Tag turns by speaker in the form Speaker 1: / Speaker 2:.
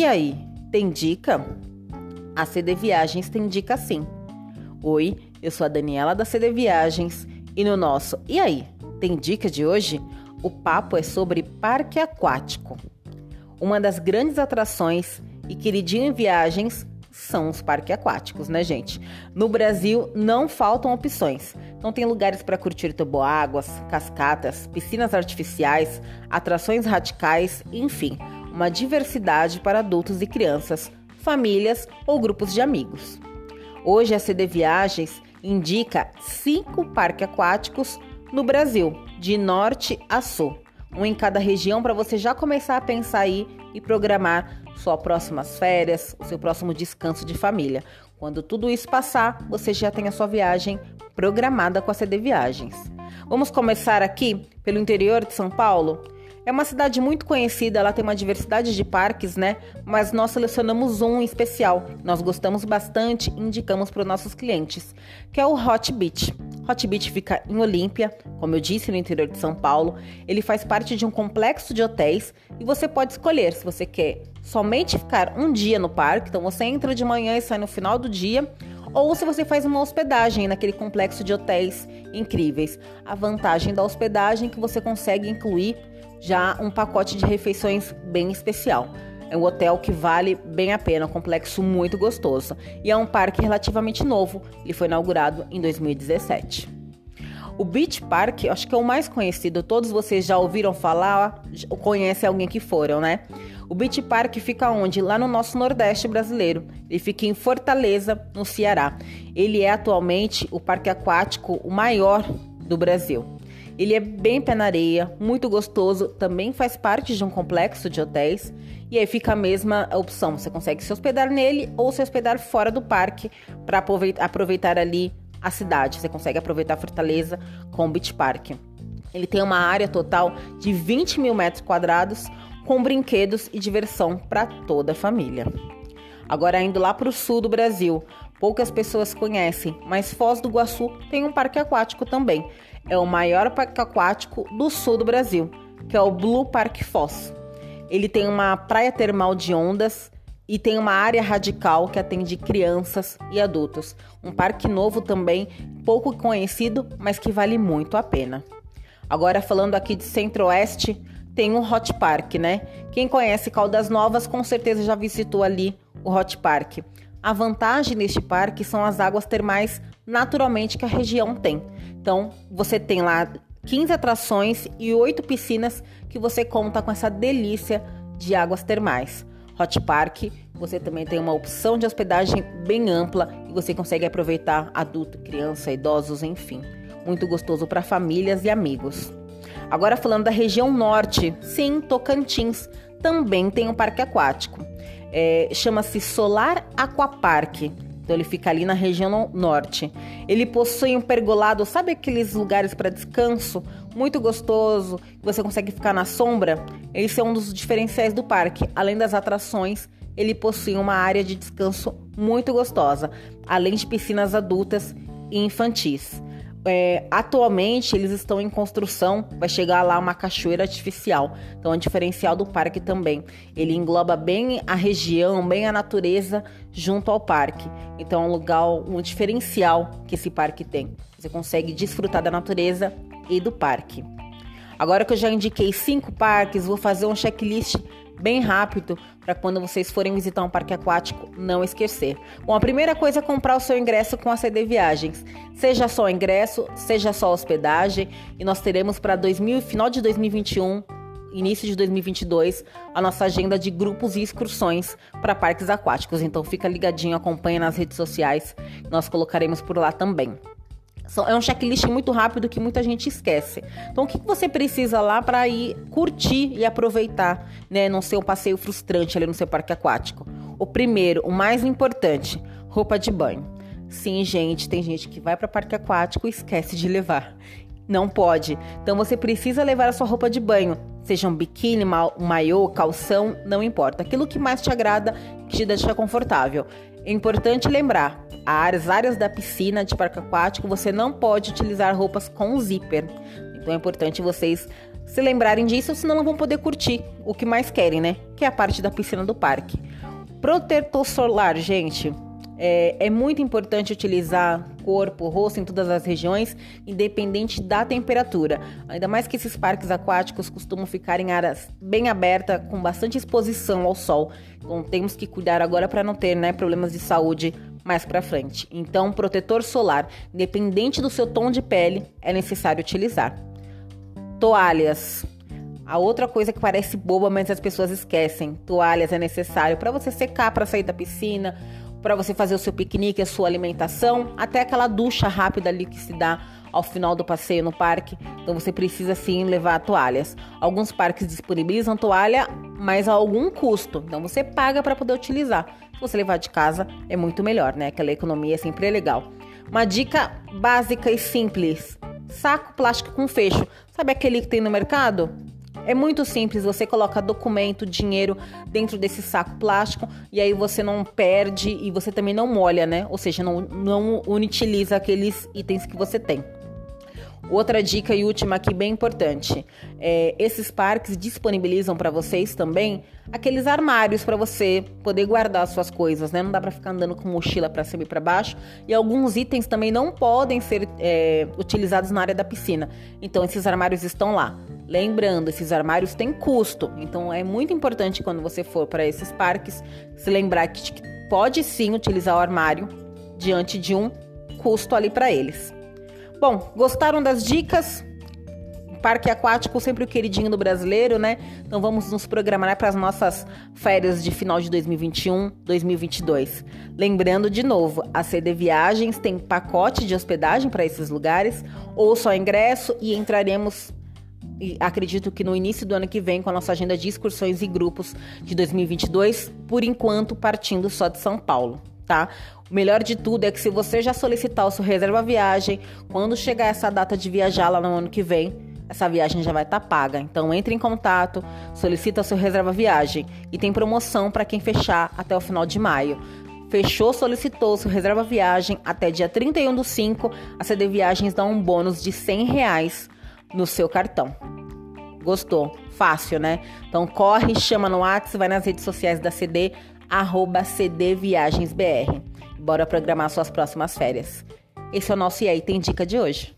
Speaker 1: E aí, tem dica? A CD Viagens tem dica sim. Oi, eu sou a Daniela da CD Viagens e no nosso E aí, tem dica de hoje? O papo é sobre parque aquático. Uma das grandes atrações e queridinho em viagens são os parques aquáticos, né, gente? No Brasil não faltam opções. Não tem lugares para curtir toboáguas, cascatas, piscinas artificiais, atrações radicais, enfim, uma diversidade para adultos e crianças, famílias ou grupos de amigos. Hoje a CD Viagens indica cinco parques aquáticos no Brasil, de norte a sul, um em cada região para você já começar a pensar aí e programar suas próximas férias, o seu próximo descanso de família. Quando tudo isso passar, você já tem a sua viagem programada com a CD Viagens. Vamos começar aqui pelo interior de São Paulo? É uma cidade muito conhecida, ela tem uma diversidade de parques, né? Mas nós selecionamos um em especial. Nós gostamos bastante e indicamos para os nossos clientes, que é o Hot Beach. Hot Beach fica em Olímpia, como eu disse, no interior de São Paulo. Ele faz parte de um complexo de hotéis e você pode escolher se você quer somente ficar um dia no parque, então você entra de manhã e sai no final do dia, ou se você faz uma hospedagem naquele complexo de hotéis incríveis. A vantagem da hospedagem é que você consegue incluir já um pacote de refeições bem especial. É um hotel que vale bem a pena, um complexo muito gostoso. E é um parque relativamente novo, ele foi inaugurado em 2017. O Beach Park, acho que é o mais conhecido, todos vocês já ouviram falar, ou conhecem alguém que foram, né? O Beach Park fica onde? Lá no nosso Nordeste brasileiro. Ele fica em Fortaleza, no Ceará. Ele é atualmente o parque aquático o maior do Brasil. Ele é bem pé na areia, muito gostoso, também faz parte de um complexo de hotéis. E aí fica a mesma opção: você consegue se hospedar nele ou se hospedar fora do parque para aproveitar ali a cidade. Você consegue aproveitar Fortaleza com o Beach Park. Ele tem uma área total de 20 mil metros quadrados, com brinquedos e diversão para toda a família. Agora, indo lá para o sul do Brasil, poucas pessoas conhecem, mas Foz do Iguaçu tem um parque aquático também é o maior parque aquático do sul do Brasil, que é o Blue Park Foz. Ele tem uma praia termal de ondas e tem uma área radical que atende crianças e adultos. Um parque novo também, pouco conhecido, mas que vale muito a pena. Agora falando aqui de Centro-Oeste, tem o Hot Park, né? Quem conhece Caldas Novas com certeza já visitou ali o Hot Park. A vantagem deste parque são as águas termais naturalmente que a região tem. Então, você tem lá 15 atrações e 8 piscinas que você conta com essa delícia de águas termais. Hot Park, você também tem uma opção de hospedagem bem ampla e você consegue aproveitar adulto, criança, idosos, enfim. Muito gostoso para famílias e amigos. Agora falando da região norte, sim, Tocantins também tem um parque aquático. É, Chama-se Solar Aquapark. Então ele fica ali na região norte. Ele possui um pergolado, sabe aqueles lugares para descanso? Muito gostoso, você consegue ficar na sombra. Esse é um dos diferenciais do parque. Além das atrações, ele possui uma área de descanso muito gostosa, além de piscinas adultas e infantis. É, atualmente eles estão em construção, vai chegar lá uma cachoeira artificial. Então é um diferencial do parque também. Ele engloba bem a região, bem a natureza junto ao parque. Então é um lugar, um diferencial que esse parque tem. Você consegue desfrutar da natureza e do parque. Agora que eu já indiquei cinco parques, vou fazer um checklist bem rápido para quando vocês forem visitar um parque aquático não esquecer. Bom, a primeira coisa é comprar o seu ingresso com a CD Viagens. Seja só ingresso, seja só hospedagem, e nós teremos para final de 2021 início de 2022 a nossa agenda de grupos e excursões para parques aquáticos. Então fica ligadinho, acompanha nas redes sociais, nós colocaremos por lá também. É um checklist muito rápido que muita gente esquece. Então, o que você precisa lá para ir curtir e aproveitar, né? Não ser um passeio frustrante ali no seu parque aquático. O primeiro, o mais importante, roupa de banho. Sim, gente, tem gente que vai para parque aquático e esquece de levar. Não pode. Então você precisa levar a sua roupa de banho, seja um biquíni, um maiô, calção, não importa. Aquilo que mais te agrada, que te deixa confortável. É importante lembrar, as áreas da piscina de parque aquático você não pode utilizar roupas com zíper. Então é importante vocês se lembrarem disso, senão não vão poder curtir o que mais querem, né? Que é a parte da piscina do parque. Protetor solar, gente. É, é, muito importante utilizar corpo, rosto em todas as regiões, independente da temperatura. Ainda mais que esses parques aquáticos costumam ficar em áreas bem abertas, com bastante exposição ao sol. Então temos que cuidar agora para não ter né, problemas de saúde mais para frente. Então, protetor solar, independente do seu tom de pele, é necessário utilizar. Toalhas. A outra coisa que parece boba, mas as pessoas esquecem: toalhas é necessário para você secar para sair da piscina, para você fazer o seu piquenique, a sua alimentação, até aquela ducha rápida ali que se dá ao final do passeio no parque. Então você precisa sim levar toalhas. Alguns parques disponibilizam toalha, mas a algum custo. Então você paga para poder utilizar. Se você levar de casa é muito melhor, né? Aquela economia sempre é legal. Uma dica básica e simples: saco plástico com fecho. Sabe aquele que tem no mercado? É muito simples, você coloca documento, dinheiro dentro desse saco plástico e aí você não perde e você também não molha, né? Ou seja, não, não inutiliza aqueles itens que você tem. Outra dica e última aqui bem importante: é, esses parques disponibilizam para vocês também aqueles armários para você poder guardar suas coisas, né? Não dá para ficar andando com mochila para cima e para baixo. E alguns itens também não podem ser é, utilizados na área da piscina. Então esses armários estão lá. Lembrando, esses armários têm custo, então é muito importante quando você for para esses parques se lembrar que pode sim utilizar o armário diante de um custo ali para eles. Bom, gostaram das dicas? Parque aquático sempre o queridinho do brasileiro, né? Então vamos nos programar para as nossas férias de final de 2021, 2022. Lembrando de novo, a CD Viagens tem pacote de hospedagem para esses lugares ou só ingresso e entraremos e acredito que no início do ano que vem, com a nossa agenda de excursões e grupos de 2022, por enquanto partindo só de São Paulo, tá? O melhor de tudo é que se você já solicitar o seu reserva viagem, quando chegar essa data de viajar lá no ano que vem, essa viagem já vai estar tá paga. Então entre em contato, solicita o seu reserva viagem e tem promoção para quem fechar até o final de maio. Fechou, solicitou seu reserva viagem até dia 31 do 5, a CD Viagens dá um bônus de 100 reais no seu cartão. Gostou? Fácil, né? Então corre, chama no WhatsApp, vai nas redes sociais da CD, arroba CD Viagens BR. Bora programar suas próximas férias. Esse é o nosso E aí Tem Dica de hoje.